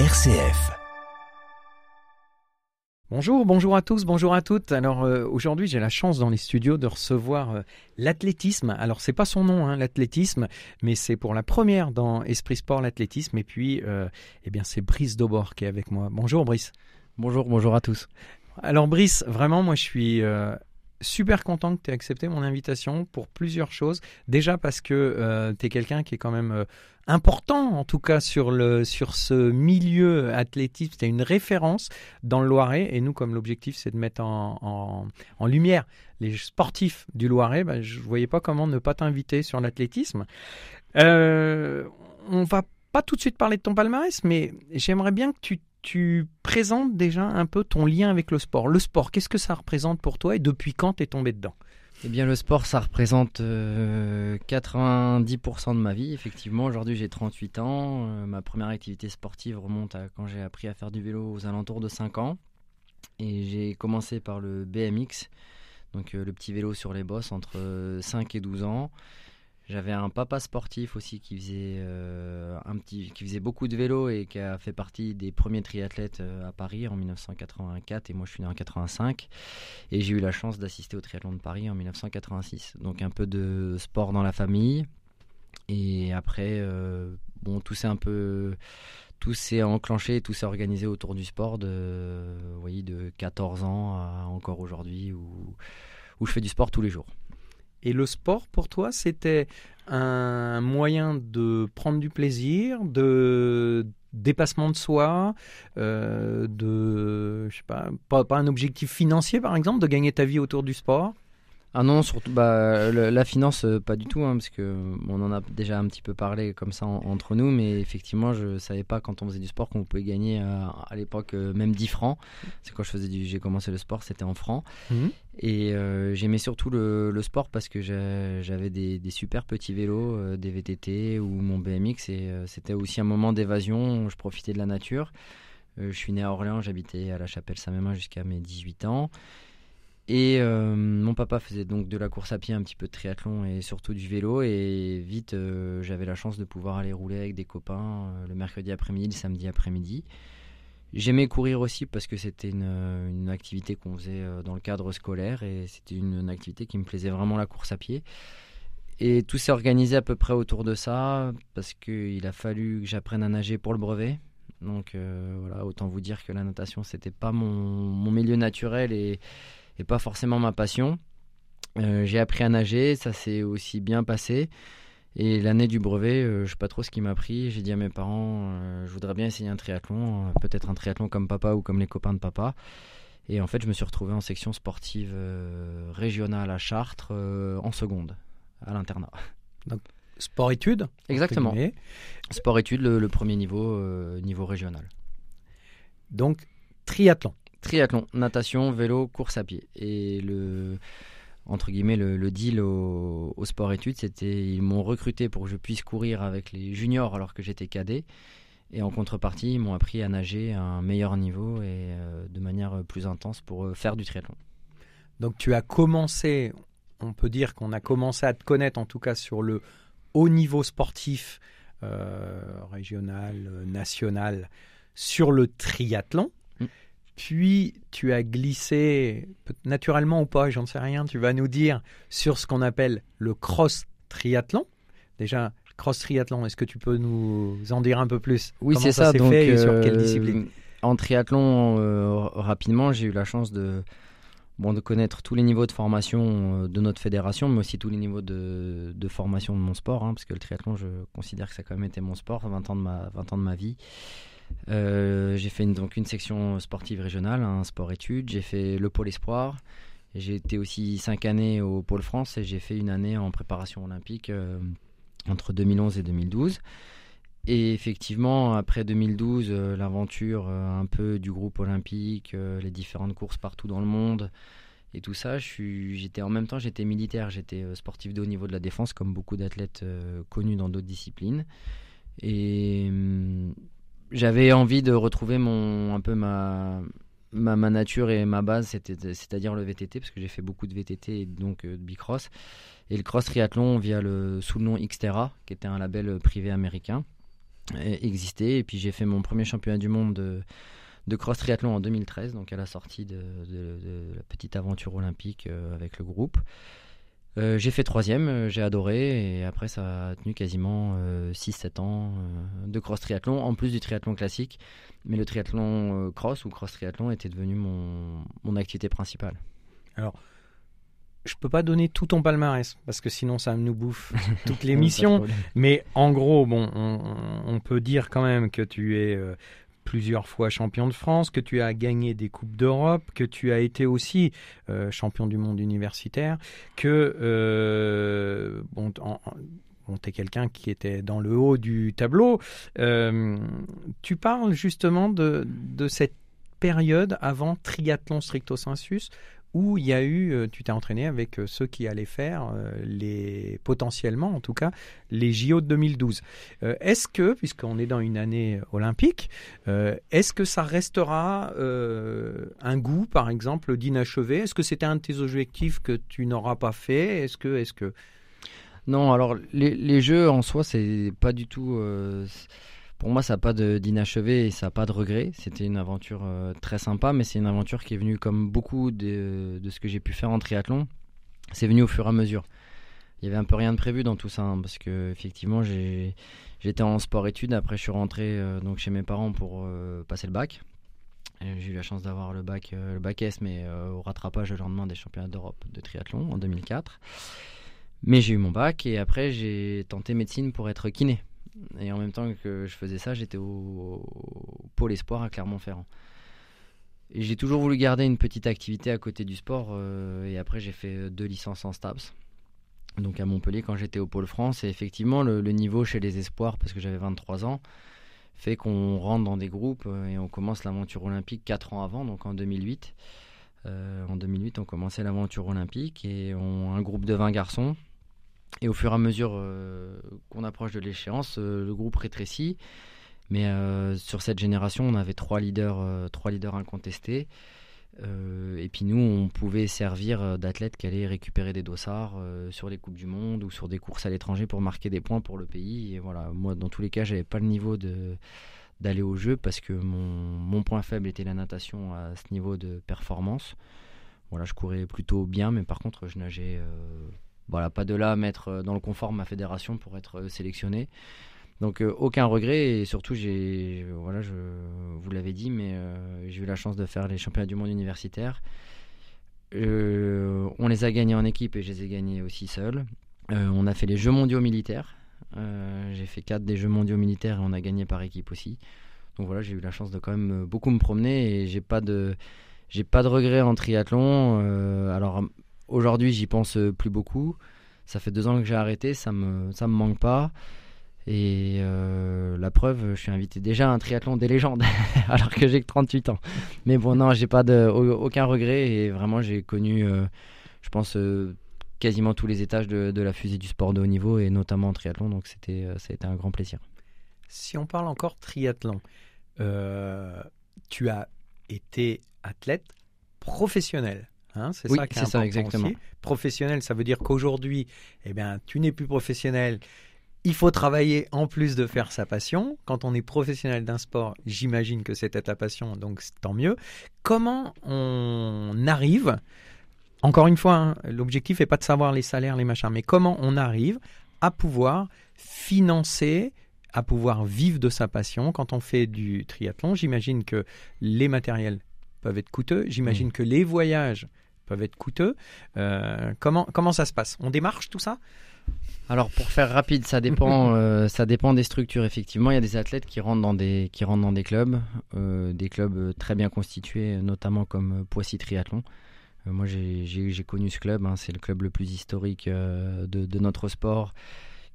RCF. Bonjour, bonjour à tous, bonjour à toutes. Alors euh, aujourd'hui, j'ai la chance dans les studios de recevoir euh, l'athlétisme. Alors c'est pas son nom, hein, l'athlétisme, mais c'est pour la première dans Esprit Sport l'athlétisme. Et puis, euh, eh bien, c'est Brice Daubord qui est avec moi. Bonjour Brice. Bonjour, bonjour à tous. Alors Brice, vraiment, moi je suis super content que tu aies accepté mon invitation pour plusieurs choses. Déjà parce que tu es quelqu'un qui est quand même important, en tout cas sur, le, sur ce milieu athlétique. C'est une référence dans le Loiret. Et nous, comme l'objectif, c'est de mettre en, en, lumière les sportifs du Loiret, ben, je ne voyais pas comment ne pas t'inviter sur l'athlétisme. Euh, on va pas tout de suite parler de ton palmarès, mais j'aimerais bien que tu, tu présentes déjà un peu ton lien avec le sport. Le sport, qu'est-ce que ça représente pour toi et depuis quand tu es tombé dedans? Eh bien, le sport, ça représente 90% euh, de ma vie. Effectivement, aujourd'hui, j'ai 38 ans. Euh, ma première activité sportive remonte à quand j'ai appris à faire du vélo aux alentours de 5 ans. Et j'ai commencé par le BMX, donc euh, le petit vélo sur les bosses, entre 5 et 12 ans. J'avais un papa sportif aussi qui faisait, euh, un petit, qui faisait beaucoup de vélo et qui a fait partie des premiers triathlètes euh, à Paris en 1984 et moi je suis né en 85 et j'ai eu la chance d'assister au triathlon de Paris en 1986. Donc un peu de sport dans la famille et après euh, bon tout s'est un peu tout s'est enclenché, tout s'est organisé autour du sport de, voyez, de 14 ans à encore aujourd'hui où, où je fais du sport tous les jours. Et le sport, pour toi, c'était un moyen de prendre du plaisir, de dépassement de soi, euh, de, je sais pas, pas, pas un objectif financier par exemple, de gagner ta vie autour du sport? Ah non, surtout bah, la finance, euh, pas du tout, hein, parce que on en a déjà un petit peu parlé comme ça entre nous, mais effectivement, je savais pas quand on faisait du sport qu'on pouvait gagner euh, à l'époque euh, même 10 francs. C'est quand je faisais du, j'ai commencé le sport, c'était en francs. Mhm. Et j'aimais surtout le, sport parce que j'avais des, des, super petits vélos, des VTT ou mon BMX, et c'était aussi un moment d'évasion. Je profitais de la nature. je suis né à Orléans, j'habitais à la Chapelle Saint-Mémin jusqu'à mes 18 ans. Et euh, mon papa faisait donc de la course à pied, un petit peu de triathlon et surtout du vélo. Et vite, euh, j'avais la chance de pouvoir aller rouler avec des copains euh, le mercredi après-midi, le samedi après-midi. J'aimais courir aussi parce que c'était une, activité qu'on faisait dans le cadre scolaire et c'était une, une, activité qui me plaisait vraiment la course à pied. Et tout s'est organisé à peu près autour de ça parce qu'il a fallu que j'apprenne à nager pour le brevet. Donc voilà, autant vous dire que la natation c'était pas mon, mon milieu naturel et et pas forcément ma passion. Euh, j'ai appris à nager, ça s'est aussi bien passé. Et l'année du brevet, je euh, je sais pas trop ce qui m'a pris. J'ai dit à mes parents, euh, je voudrais bien essayer un triathlon, peut-être un triathlon comme papa ou comme les copains de papa. Et en fait, je me suis retrouvé en section sportive régionale à Chartres en seconde, à l'internat. Donc, sport-études Exactement. Sport-études, le, premier niveau, niveau régional. Donc, triathlon triathlon, natation, vélo, course à pied. Et le entre guillemets le, deal au, sport études, c'était ils m'ont recruté pour que je puisse courir avec les juniors alors que j'étais cadet. Et en contrepartie, ils m'ont appris à nager à un meilleur niveau et euh, de manière plus intense pour euh, faire du triathlon. Donc tu as commencé, on peut dire qu'on a commencé à te connaître en tout cas sur le haut niveau sportif euh, régional, national, sur le triathlon. Puis tu as glissé, naturellement ou pas, j'en sais rien, tu vas nous dire sur ce qu'on appelle le cross triathlon. Déjà, cross triathlon, est-ce que tu peux nous en dire un peu plus? Oui, c'est ça. donc, fait sur quelle euh, discipline? En triathlon, euh, rapidement, j'ai eu la chance de, bon, de connaître tous les niveaux de formation euh, de notre fédération, mais aussi tous les niveaux de, de formation de mon sport, hein, parce que le triathlon, je considère que ça a quand même été mon sport, 20 ans de ma, 20 ans de ma vie. Euh, j'ai fait une, donc une section sportive régionale, un sport-études. J'ai fait le pôle espoir. J'ai été aussi cinq années au pôle France et j'ai fait une année en préparation olympique euh, entre 2011 et 2012. Et effectivement, après 2012, euh, l'aventure un peu du groupe olympique, les différentes courses partout dans le monde et tout ça, j'étais en même temps j'étais militaire, j'étais sportif de haut niveau de la défense comme beaucoup d'athlètes connus dans d'autres disciplines. Et hum, j'avais envie de retrouver mon un peu ma ma, nature et ma base, c'est-à-dire le VTT, parce que j'ai fait beaucoup de VTT et donc euh, de bicross. Et le cross triathlon via le, sous le nom Xterra, qui était un label privé américain. existait. Et puis j'ai fait mon premier championnat du monde de, de cross triathlon en 2013, donc à la sortie de, la petite aventure olympique avec le groupe. J'ai fait troisième, j'ai adoré, et après ça a tenu quasiment 6-7 ans de cross triathlon, en plus du triathlon classique. Mais le triathlon cross ou cross triathlon était devenu mon, mon activité principale. Alors, je peux pas donner tout ton palmarès parce que sinon ça nous bouffe toute l'émission. mais en gros, bon, on, peut dire quand même que tu es euh, plusieurs fois champion de France, que tu as gagné des coupes d'Europe, que tu as été aussi euh, champion du monde universitaire, que euh, bon, tu es quelqu'un qui était dans le haut du tableau. tu parles justement de, de cette période avant triathlon stricto sensus où il y a eu, euh, tu t'es entraîné avec euh, ceux qui allaient faire euh, les potentiellement, en tout cas, les JO de 2012. est-ce que, puisqu'on est dans une année olympique, est-ce que ça restera un goût, par exemple, d'inachevé? Est-ce que c'était un de tes objectifs que tu n'auras pas fait? Est-ce que, est-ce que? Non, alors les, les, jeux en soi, c'est pas du tout pour moi, ça n'a pas d'inachevé et ça n'a pas de regret. C'était une aventure euh, très sympa, mais c'est une aventure qui est venue comme beaucoup de, ce que j'ai pu faire en triathlon. C'est venu au fur et à mesure. Il y avait un peu rien de prévu dans tout ça, hein, parce que effectivement, j'étais en sport-études. Après, je suis rentré euh, donc chez mes parents pour euh, passer le bac. J'ai eu la chance d'avoir le bac, le bac S, mais au rattrapage le lendemain des championnats d'Europe de triathlon en 2004. Mais j'ai eu mon bac et après j'ai tenté médecine pour être kiné. Et en même temps que je faisais ça, j'étais au, pôle espoir à Clermont-Ferrand. Et j'ai toujours voulu garder une petite activité à côté du sport. Euh, et après, j'ai fait deux licences en STAPS. Donc à Montpellier quand j'étais au pôle France. Et effectivement, le, niveau chez les espoirs, parce que j'avais 23 ans, fait qu'on rentre dans des groupes euh, et on commence l'aventure olympique 4 ans avant, donc en 2008. Euh, en 2008, on commençait l'aventure olympique et un groupe de 20 garçons et au fur et à mesure euh, qu'on approche de l'échéance, euh, le groupe rétrécit. Mais euh, sur cette génération, on avait trois leaders, trois leaders incontestés. et puis nous, on pouvait servir d'athlètes qui allaient récupérer des dossards sur les coupes du monde ou sur des courses à l'étranger pour marquer des points pour le pays. Et voilà, moi, dans tous les cas, j'avais pas le niveau d'aller au jeu parce que mon, mon, point faible était la natation à ce niveau de performance. Voilà, je courais plutôt bien, mais par contre, je nageais voilà, pas de là à mettre euh, dans le confort ma fédération pour être euh, sélectionné. Donc euh, aucun regret et surtout j'ai voilà je vous l'avais dit mais j'ai eu la chance de faire les championnats du monde universitaire. on les a gagnés en équipe et je les ai gagnés aussi seul. on a fait les Jeux mondiaux militaires. j'ai fait quatre des Jeux mondiaux militaires et on a gagné par équipe aussi. Donc voilà j'ai eu la chance de quand même beaucoup me promener et j'ai pas de j'ai pas de regrets en triathlon. alors Aujourd'hui, j'y pense euh, plus beaucoup. Ça fait deux ans que j'ai arrêté, ça me, ça me manque pas. Et euh, la preuve, je suis invité déjà à un triathlon des légendes, alors que j'ai que 38 ans. Mais bon, non, j'ai pas de, aucun regret et vraiment, j'ai connu, euh, je pense, quasiment tous les étages de, de, la fusée du sport de haut niveau et notamment en triathlon. Donc, ça a été un grand plaisir. Si on parle encore triathlon, tu as été athlète professionnel. Hein, c'est ça qui est, ça, exactement. Professionnel, ça veut dire qu'aujourd'hui, eh bien, tu n'es plus professionnel. Il faut travailler en plus de faire sa passion. Quand on est professionnel d'un sport, j'imagine que c'était ta passion, donc tant mieux. Comment on arrive, encore une fois, hein, l'objectif n'est pas de savoir les salaires, les machins, mais comment on arrive à pouvoir financer à pouvoir vivre de sa passion? Quand on fait du triathlon, j'imagine que les matériels peuvent être coûteux. J'imagine mmh. que les voyages peuvent être coûteux. Euh, comment, comment ça se passe? On démarche tout ça? Alors pour faire rapide, ça dépend, euh, ça dépend des structures. Effectivement, il y a des athlètes qui rentrent dans des, qui rentrent dans des clubs, euh, des clubs très bien constitués, notamment comme Poissy Triathlon. moi, j'ai connu ce club. Hein. c'est le club le plus historique de, de, notre sport,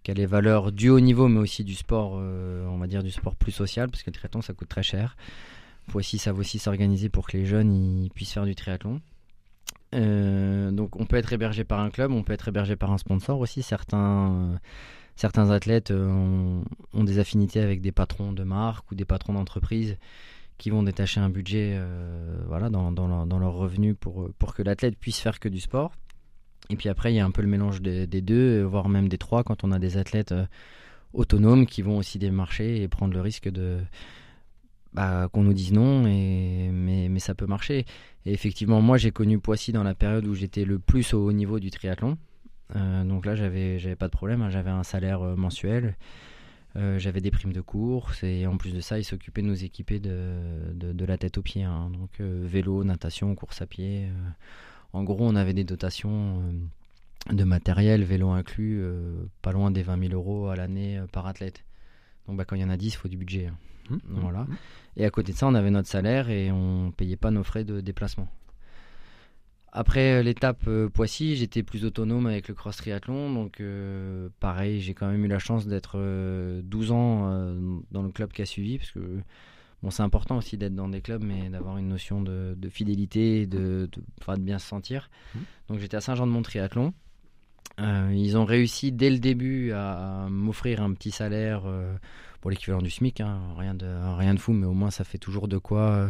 qui a les valeurs du haut niveau, mais aussi du sport, on va dire du sport plus social, parce que le triathlon ça coûte très cher. Poissy, ça va aussi s'organiser pour que les jeunes ils puissent faire du triathlon. Euh, donc on peut être hébergé par un club, on peut être hébergé par un sponsor aussi. Certains, euh, certains athlètes euh, ont, des affinités avec des patrons de marque ou des patrons d'entreprise qui vont détacher un budget voilà, dans, dans, dans leurs revenus pour, pour que l'athlète puisse faire que du sport. Et puis après, il y a un peu le mélange des, des deux, voire même des trois, quand on a des athlètes autonomes qui vont aussi démarcher et prendre le risque de bah, qu'on nous dise non, mais, ça peut marcher. Effectivement, moi j'ai connu Poissy dans la période où j'étais le plus au haut niveau du triathlon. Euh, donc là, j'avais, j'avais pas de problème, hein. j'avais un salaire euh, mensuel, euh, j'avais des primes de course, et en plus de ça, ils s'occupaient de nous équiper de, de, la tête aux pieds. Hein. donc vélo, natation, course à pied. en gros, on avait des dotations de matériel, vélo inclus, pas loin des 20 000 euros à l'année par athlète. Donc bah, quand il y en a 10, il faut du budget. Hein. Mmh, mmh, voilà. Mmh. Et à côté de ça, on avait notre salaire et on payait pas nos frais de déplacement. Après euh, l'étape euh, Poissy, j'étais plus autonome avec le cross triathlon. Donc, euh, pareil, j'ai quand même eu la chance d'être 12 ans dans le club qui a suivi. Parce que bon, c'est important aussi d'être dans des clubs, mais d'avoir une notion de, fidélité et de, de, de, bien se sentir. Donc, j'étais à Saint-Jean-de-Mont triathlon. Ils ont réussi dès le début à, m'offrir un petit salaire pour l'équivalent du SMIC. Hein. rien, de, rien de fou, mais au moins ça fait toujours de quoi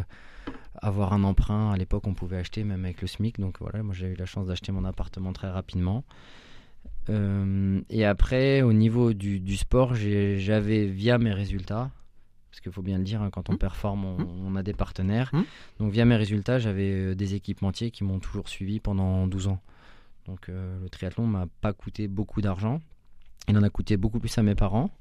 avoir un emprunt. À l'époque, on pouvait acheter même avec le SMIC. Donc voilà, moi j'ai eu la chance d'acheter mon appartement très rapidement. Euh, et après, au niveau du, sport, j'avais via mes résultats, parce qu'il faut bien le dire, hein, quand on mmh. performe, mmh. on, a des partenaires. Mmh. Donc via mes résultats, j'avais euh, des équipementiers qui m'ont toujours suivi pendant 12 ans. Donc euh, le triathlon m'a pas coûté beaucoup d'argent. Il en a coûté beaucoup plus à mes parents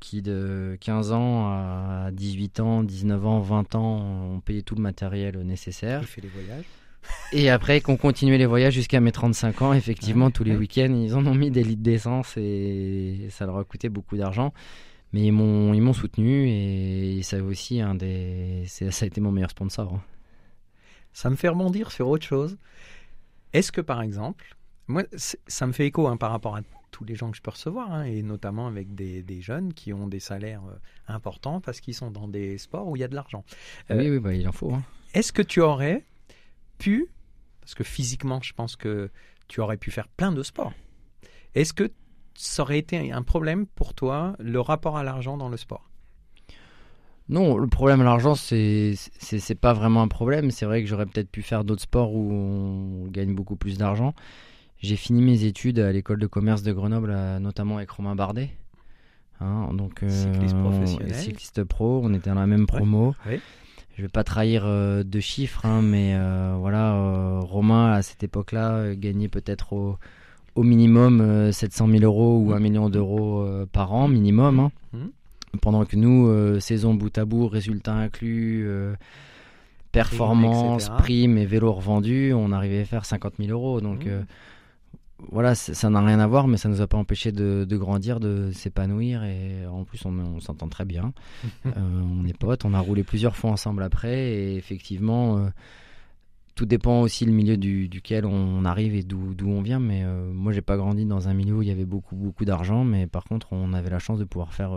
qui de 15 ans à 18 ans, 19 ans, 20 ans ont payé tout le matériel nécessaire. fait les voyages. Et après qu'on continuait les voyages jusqu'à mes 35 ans, effectivement, tous les week-ends, ils en ont mis des litres d'essence et ça leur a coûté beaucoup d'argent. Mais ils m'ont, ils m'ont soutenu et ça aussi un des, ça a été mon meilleur sponsor. Hein. Ça me fait rebondir sur autre chose. Est-ce que par exemple, moi, ça me fait écho hein, par rapport à tous les gens que je peux recevoir, hein, et notamment avec des, jeunes qui ont des salaires euh, importants parce qu'ils sont dans des sports où il y a de l'argent. Euh, oui, oui bah, il en faut. Hein. Est-ce que tu aurais pu, parce que physiquement, je pense que tu aurais pu faire plein de sports, est-ce que ça aurait été un problème pour toi, le rapport à l'argent dans le sport? Non, le problème à l'argent, c'est c'est pas vraiment un problème. C'est vrai que j'aurais peut-être pu faire d'autres sports où on gagne beaucoup plus d'argent. J'ai fini mes études à l'école de commerce de Grenoble, notamment avec Romain Bardet. Hein, donc, cycliste professionnel. Cycliste pro, on était dans la même promo. Je Je vais pas trahir euh, de chiffres, hein, mais euh, voilà, euh, Romain à cette époque-là gagnait peut-être au, au, minimum 700 000 euros ou 1 million d'euros par an, minimum. Hein. Mmh. Pendant que nous, saison bout à bout, résultats inclus, performance, prime, et vélo revendu, on arrivait à faire 50 000 euros. Donc mmh voilà, ça n'a rien à voir, mais ça nous a pas empêché de, grandir, de s'épanouir et en plus on, s'entend très bien. Euh, on est potes, on a roulé plusieurs fois ensemble après et effectivement euh, tout dépend aussi le milieu duquel on arrive et d'où on vient. Mais euh, moi j'ai pas grandi dans un milieu où il y avait beaucoup beaucoup d'argent, mais par contre on avait la chance de pouvoir faire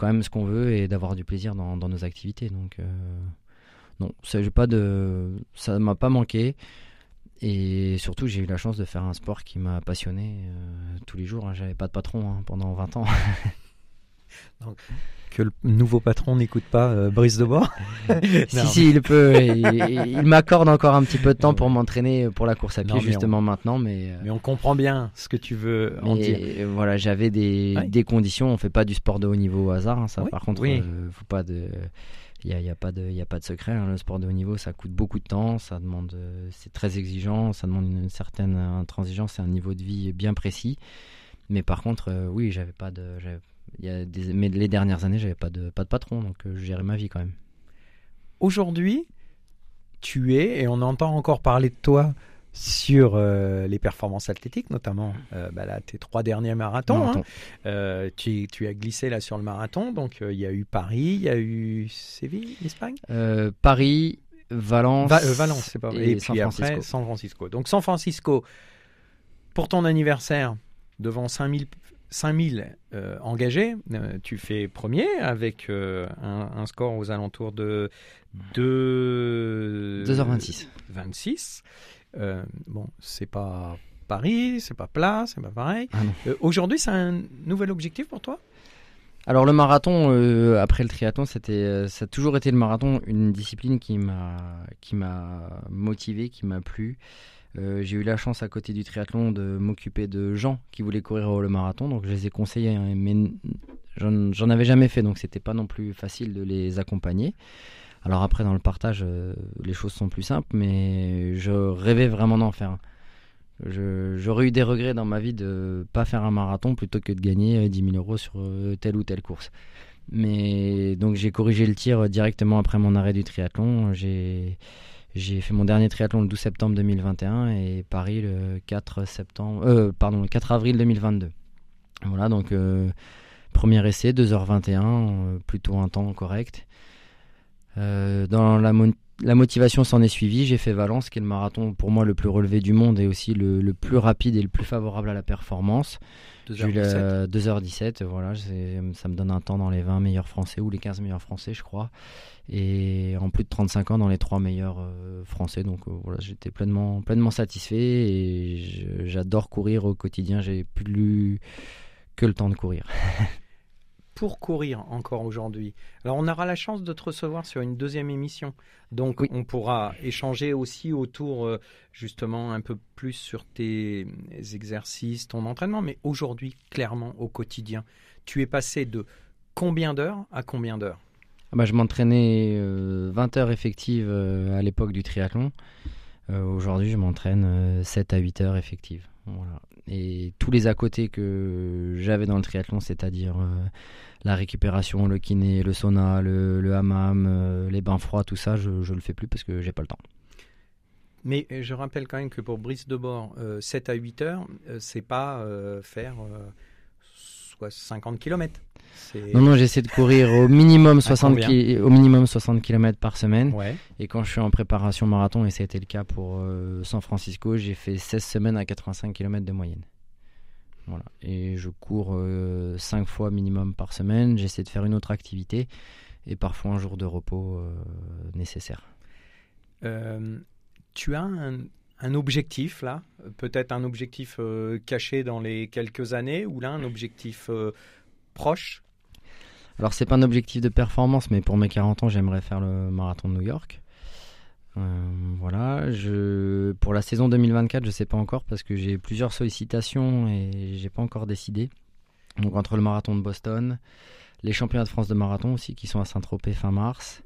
quand même ce qu'on veut et d'avoir du plaisir dans, nos activités. Donc non, ça pas de, ça m'a pas manqué. Et surtout, j'ai eu la chance de faire un sport qui m'a passionné euh, tous les jours. Hein. J'avais pas de patron hein, pendant 20 ans. Donc, que le nouveau patron n'écoute pas euh, Brice de Bord Si, si, il peut. il, m'accorde encore un petit peu de temps pour m'entraîner pour la course à pied, justement maintenant. Mais, euh, mais on comprend bien ce que tu veux en dire. Voilà, j'avais des, des, conditions. On fait pas du sport de haut niveau au hasard. Hein, ça, par contre, oui. faut pas de il n'y a, a, pas de, a pas de secret. Hein. Le sport de haut niveau, ça coûte beaucoup de temps, ça demande, euh, c'est très exigeant, ça demande une, certaine intransigeance et un niveau de vie bien précis. Mais par contre, euh, oui, j'avais pas de, il y a des, mais les dernières années, j'avais pas de, pas de patron, donc euh, je gérais ma vie quand même. Aujourd'hui, tu es, et on entend encore parler de toi sur euh, les performances athlétiques, notamment euh, bah tes trois derniers marathons. Hein. Euh, tu, as glissé là sur le marathon, donc il y a eu Paris, il y a eu Séville, Espagne Paris, Valence, Valence, c'est pas Et, puis après San Francisco. Donc San Francisco, pour ton anniversaire, devant 5000 5000 engagés, tu fais premier avec un, un, score aux alentours de 2... 2h26. 26. Euh, bon, c'est pas Paris, c'est pas plat, c'est pas pareil. Ah euh, aujourd'hui, c'est un nouvel objectif pour toi? Alors le marathon, euh, après le triathlon, c'était, ça a toujours été le marathon, une discipline qui m'a, qui m'a motivé, qui m'a plu. Euh, j'ai eu la chance à côté du triathlon de m'occuper de gens qui voulaient courir le marathon, donc je les ai conseillés, hein, mais j'en avais jamais fait, donc c'était pas non plus facile de les accompagner. Alors après, dans le partage, euh, les choses sont plus simples, mais je rêvais vraiment d'en faire. J'aurais eu des regrets dans ma vie de pas faire un marathon plutôt que de gagner 10 euh, 000 euros sur telle ou telle course. Mais donc j'ai corrigé le tir directement après mon arrêt du triathlon. J'ai j'ai fait mon dernier triathlon le 12 septembre 2021 et Paris le 4 septembre, euh, pardon, le 4 avril 2022. Voilà, donc euh, premier essai, 2h21, euh, plutôt un temps correct. dans la, la motivation s'en est suivie. J'ai fait Valence, qui est le marathon pour moi le plus relevé du monde et aussi le, le plus rapide et le plus favorable à la performance. 2h17. 2h17, voilà, ça me donne un temps dans les 20 meilleurs français ou les 15 meilleurs français, je crois. Et en plus de 35 ans dans les 3 meilleurs euh, français. Donc euh, voilà, j'étais pleinement, pleinement satisfait et j'adore courir au quotidien. J'ai plus que le temps de courir. pour courir encore aujourd'hui. Alors on aura la chance de te recevoir sur une deuxième émission. Donc on pourra échanger aussi autour euh, justement un peu plus sur tes exercices, ton entraînement. Mais aujourd'hui, clairement, au quotidien, tu es passé de combien d'heures à combien d'heures? Ah bah, Je m'entraînais 20 euh, heures effectives euh, à l'époque du triathlon. aujourd'hui, je m'entraîne 7 à 8 heures effectives. Et tous les à côté que j'avais dans le triathlon, c'est-à-dire la récupération, le kiné, le sauna, le, hammam, euh, les bains froids, tout ça, je ne le fais plus parce que j'ai pas le temps. Mais euh, je rappelle quand même que pour Brice de Bord, 7 à 8 heures, euh, c'est pas faire soit 50 km. Non, non, j'essaie de courir au minimum 60, au minimum 60 km par semaine. Et quand je suis en préparation marathon, et ça a été le cas pour San Francisco, j'ai fait 16 semaines à 85 km de moyenne. Et je cours 5 euh, fois minimum par semaine. J'essaie de faire une autre activité et parfois un jour de repos euh, nécessaire. Euh, tu as un, objectif là Peut-être un objectif caché dans les quelques années ou là un objectif proche? Alors c'est pas un objectif de performance, mais pour mes 40 ans, j'aimerais faire le marathon de New York. Euh, voilà, pour la saison 2024, je sais pas encore parce que j'ai plusieurs sollicitations et j'ai pas encore décidé. Donc entre le marathon de Boston, les championnats de France de marathon aussi qui sont à Saint-Tropez fin mars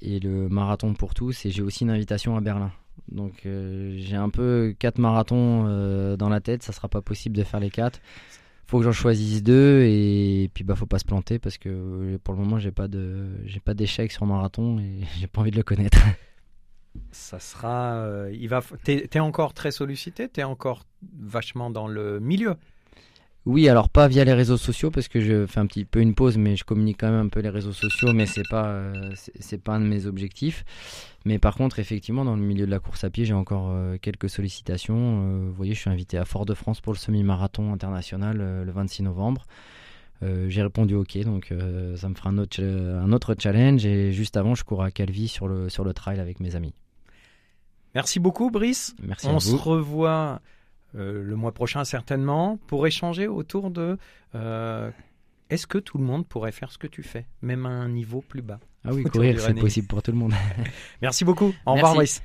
et le marathon pour tous et j'ai aussi une invitation à Berlin. Donc euh, j'ai un peu quatre marathons euh, dans la tête, ça sera pas possible de faire les quatre. Faut que j'en choisisse deux et puis bah faut pas se planter parce que pour le moment j'ai pas de j'ai pas d'échec sur marathon et j'ai pas envie de le connaître. ça sera. Euh, il va. T'es es encore très sollicité? T'es encore vachement dans le milieu? Oui, alors pas via les réseaux sociaux parce que je fais un petit peu une pause, mais je communique quand même un peu les réseaux sociaux, mais c'est pas euh, c'est pas un de mes objectifs. Mais par contre, effectivement, dans le milieu de la course à pied, j'ai encore euh, quelques sollicitations. vous voyez, je suis invité à Fort-de-France pour le semi-marathon international le 26 novembre. j'ai répondu OK, donc ça me fera un autre, un autre challenge. Et juste avant, je cours à Calvi sur le, sur le trail avec mes amis. Merci beaucoup, Brice. Merci On se revoit euh, le mois prochain certainement pour échanger autour de euh, est-ce que tout le monde pourrait faire ce que tu fais, même à un niveau plus bas? Ah oui, courir, c'est possible pour tout le monde. Merci beaucoup. Au revoir, Brice.